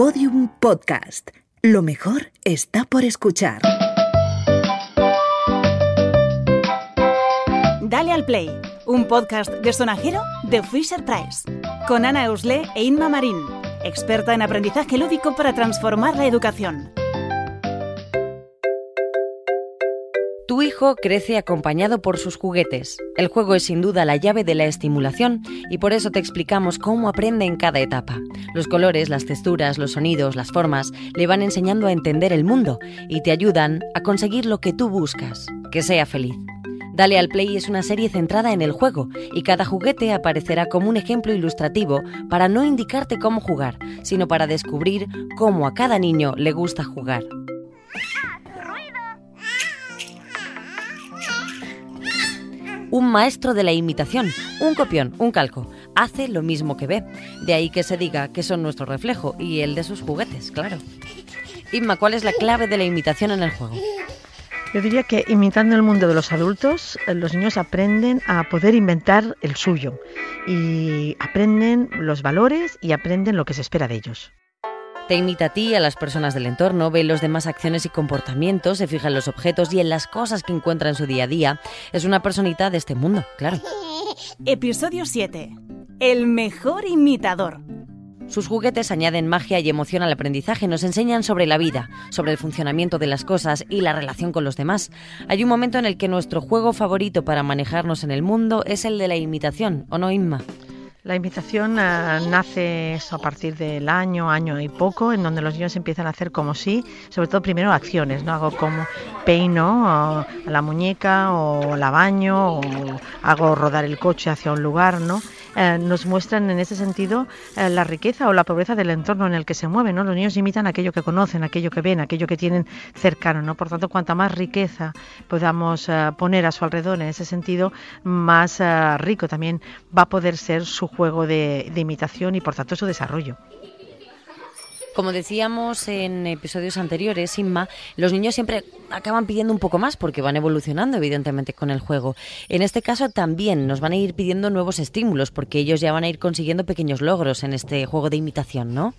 Podium Podcast. Lo mejor está por escuchar. Dale al Play, un podcast de sonajero de Fisher Price, con Ana Eusle e Inma Marín, experta en aprendizaje lúdico para transformar la educación. Tu hijo crece acompañado por sus juguetes. El juego es sin duda la llave de la estimulación y por eso te explicamos cómo aprende en cada etapa. Los colores, las texturas, los sonidos, las formas le van enseñando a entender el mundo y te ayudan a conseguir lo que tú buscas, que sea feliz. Dale al Play es una serie centrada en el juego y cada juguete aparecerá como un ejemplo ilustrativo para no indicarte cómo jugar, sino para descubrir cómo a cada niño le gusta jugar. Un maestro de la imitación, un copión, un calco. Hace lo mismo que ve. De ahí que se diga que son nuestro reflejo y el de sus juguetes, claro. Inma, ¿cuál es la clave de la imitación en el juego? Yo diría que imitando el mundo de los adultos, eh, los niños aprenden a poder inventar el suyo y aprenden los valores y aprenden lo que se espera de ellos. Te imita a ti, a las personas del entorno, ve los demás acciones y comportamientos, se fija en los objetos y en las cosas que encuentra en su día a día. Es una personita de este mundo, claro. Episodio 7. El mejor imitador. Sus juguetes añaden magia y emoción al aprendizaje, nos enseñan sobre la vida, sobre el funcionamiento de las cosas y la relación con los demás. Hay un momento en el que nuestro juego favorito para manejarnos en el mundo es el de la imitación, ¿o no, Inma? La imitación eh, nace a partir del año, año y poco, en donde los niños empiezan a hacer como si, sobre todo primero acciones, ¿no? Hago como peino a la muñeca o la baño o hago rodar el coche hacia un lugar, ¿no? Eh, nos muestran en ese sentido eh, la riqueza o la pobreza del entorno en el que se mueven. ¿no? Los niños imitan aquello que conocen, aquello que ven, aquello que tienen cercano. ¿no? Por tanto, cuanta más riqueza podamos poner a su alrededor en ese sentido, más rico también va a poder ser su juego de, imitación y por tanto su desarrollo. Como decíamos en episodios anteriores, Inma, los niños siempre acaban pidiendo un poco más porque van evolucionando evidentemente con el juego. En este caso también nos van a ir pidiendo nuevos estímulos porque ellos ya van a ir consiguiendo pequeños logros en este juego de imitación, ¿no?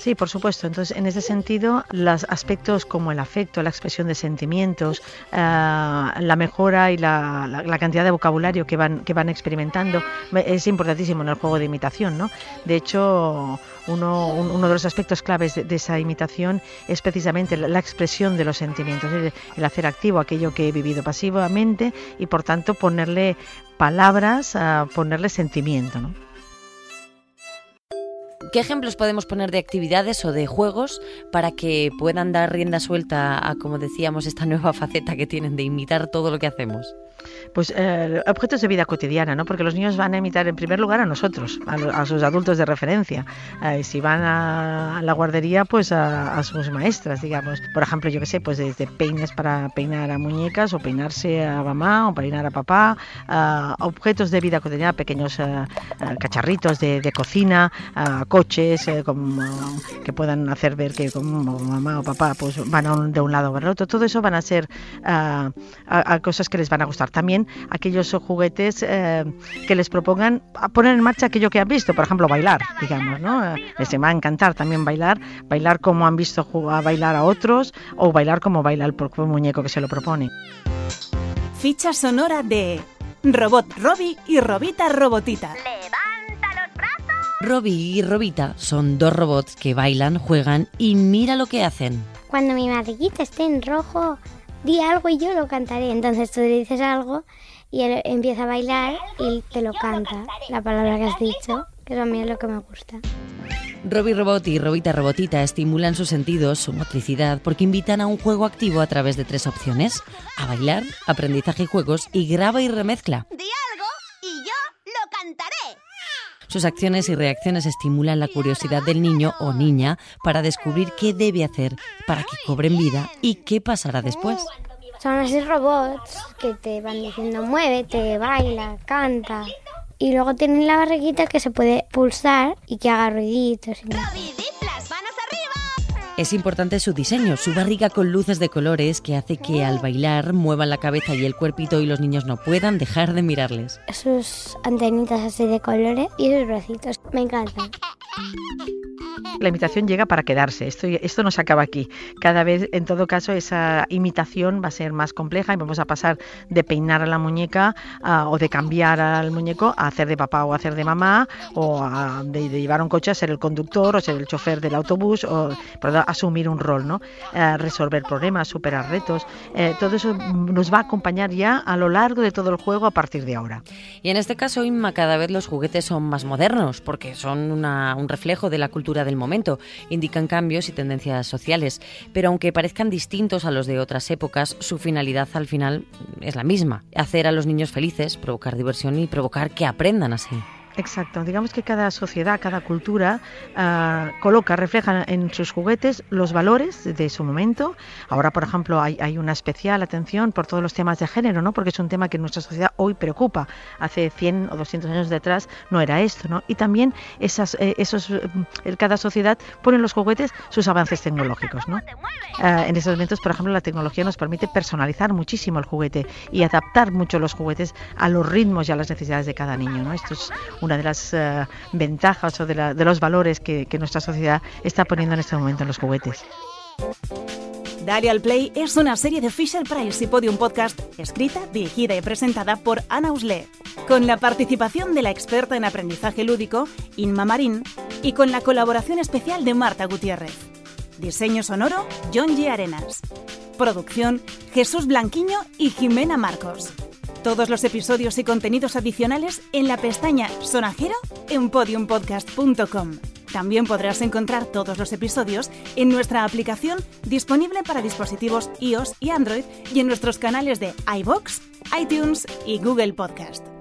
Sí, por supuesto. Entonces, en ese sentido, los aspectos como el afecto, la expresión de sentimientos, eh, la mejora y la, cantidad de vocabulario que van, que van experimentando es importantísimo en el juego de imitación. ¿no? De hecho, uno, uno de los aspectos claves de, esa imitación es precisamente la, expresión de los sentimientos, el, el hacer activo aquello que he vivido pasivamente y, por tanto, ponerle palabras, a ponerle sentimiento. ¿no? ¿Qué ejemplos podemos poner de actividades o de juegos para que puedan dar rienda suelta a, como decíamos, esta nueva faceta que tienen de imitar todo lo que hacemos? Pues eh, objetos de vida cotidiana, ¿no? Porque los niños van a imitar en primer lugar a nosotros, a, sus adultos de referencia. Eh, si van a, la guardería, pues a, sus maestras, digamos. Por ejemplo, yo qué sé, pues desde peines para peinar a muñecas o peinarse a mamá o peinar a papá, objetos de vida cotidiana, pequeños eh, cacharritos de, cocina, coches como, que puedan hacer ver que como mamá o papá pues van de un lado para el otro. Todo eso van a ser a cosas que les van a gustar también aquellos juguetes eh, que les propongan poner en marcha aquello que han visto, por ejemplo, bailar, digamos, ¿no? Les va a encantar también bailar, bailar como han visto a bailar a otros o bailar como baila el propio muñeco que se lo propone. Ficha sonora de Robot Robbie y Robita Robotita. Robbie y Robita son dos robots que bailan, juegan y mira lo que hacen. Cuando mi madriguita esté en rojo, di algo y yo lo cantaré. Entonces tú le dices algo y él empieza a bailar y te lo canta, la palabra que has dicho, que eso a mí es lo que me gusta. Robbie Robot y Robita Robotita estimulan sus sentidos, su motricidad, porque invitan a un juego activo a través de tres opciones: a bailar, aprendizaje y juegos y graba y remezcla. Sus acciones y reacciones estimulan la curiosidad del niño o niña para descubrir qué debe hacer para que cobren vida y qué pasará después. Son así robots que te van diciendo muévete, baila, canta. Y luego tienen la barriguita que se puede pulsar y que haga ruiditos. Y es importante su diseño, su barriga con luces de colores que hace que al bailar muevan la cabeza y el cuerpito y los niños no puedan dejar de mirarles. Sus antenitas así de colores y sus bracitos, me encantan. La imitación llega para quedarse, esto, esto no se acaba aquí. Cada vez, en todo caso, esa imitación va a ser más compleja y vamos a pasar de peinar a la muñeca o de cambiar al muñeco a hacer de papá o hacer de mamá o de, llevar un coche a ser el conductor o ser el chofer del autobús o asumir un rol, ¿no? Eh, resolver problemas, superar retos. Eh, todo eso nos va a acompañar ya a lo largo de todo el juego a partir de ahora. Y en este caso, Inma, cada vez los juguetes son más modernos porque son un reflejo de la cultura del momento, indican cambios y tendencias sociales, pero aunque parezcan distintos a los de otras épocas, su finalidad al final es la misma, hacer a los niños felices, provocar diversión y provocar que aprendan así. Exacto, digamos que cada sociedad, cada cultura uh, coloca, refleja en sus juguetes los valores de su momento. Ahora, por ejemplo, hay, hay, una especial atención por todos los temas de género, ¿no? porque es un tema que nuestra sociedad hoy preocupa. Hace 100 o 200 años detrás no era esto. ¿no? Y también esas, eh, esos, eh, cada sociedad pone en los juguetes sus avances tecnológicos. ¿no? Uh, en estos momentos, por ejemplo, la tecnología nos permite personalizar muchísimo el juguete y adaptar mucho los juguetes a los ritmos y a las necesidades de cada niño. ¿no? Esto es una de las uh, ventajas o de, la, de, los valores que, que nuestra sociedad está poniendo en este momento en los juguetes. Dale al Play es una serie de Fisher Price y Podium Podcast escrita, dirigida y presentada por Ana Usle, con la participación de la experta en aprendizaje lúdico, Inma Marín, y con la colaboración especial de Marta Gutiérrez. Diseño sonoro, John G. Arenas. Producción, Jesús Blanquiño y Jimena Marcos. Todos los episodios y contenidos adicionales en la pestaña Sonajero en podiumpodcast.com. También podrás encontrar todos los episodios en nuestra aplicación disponible para dispositivos iOS y Android y en nuestros canales de iBox, iTunes y Google Podcast.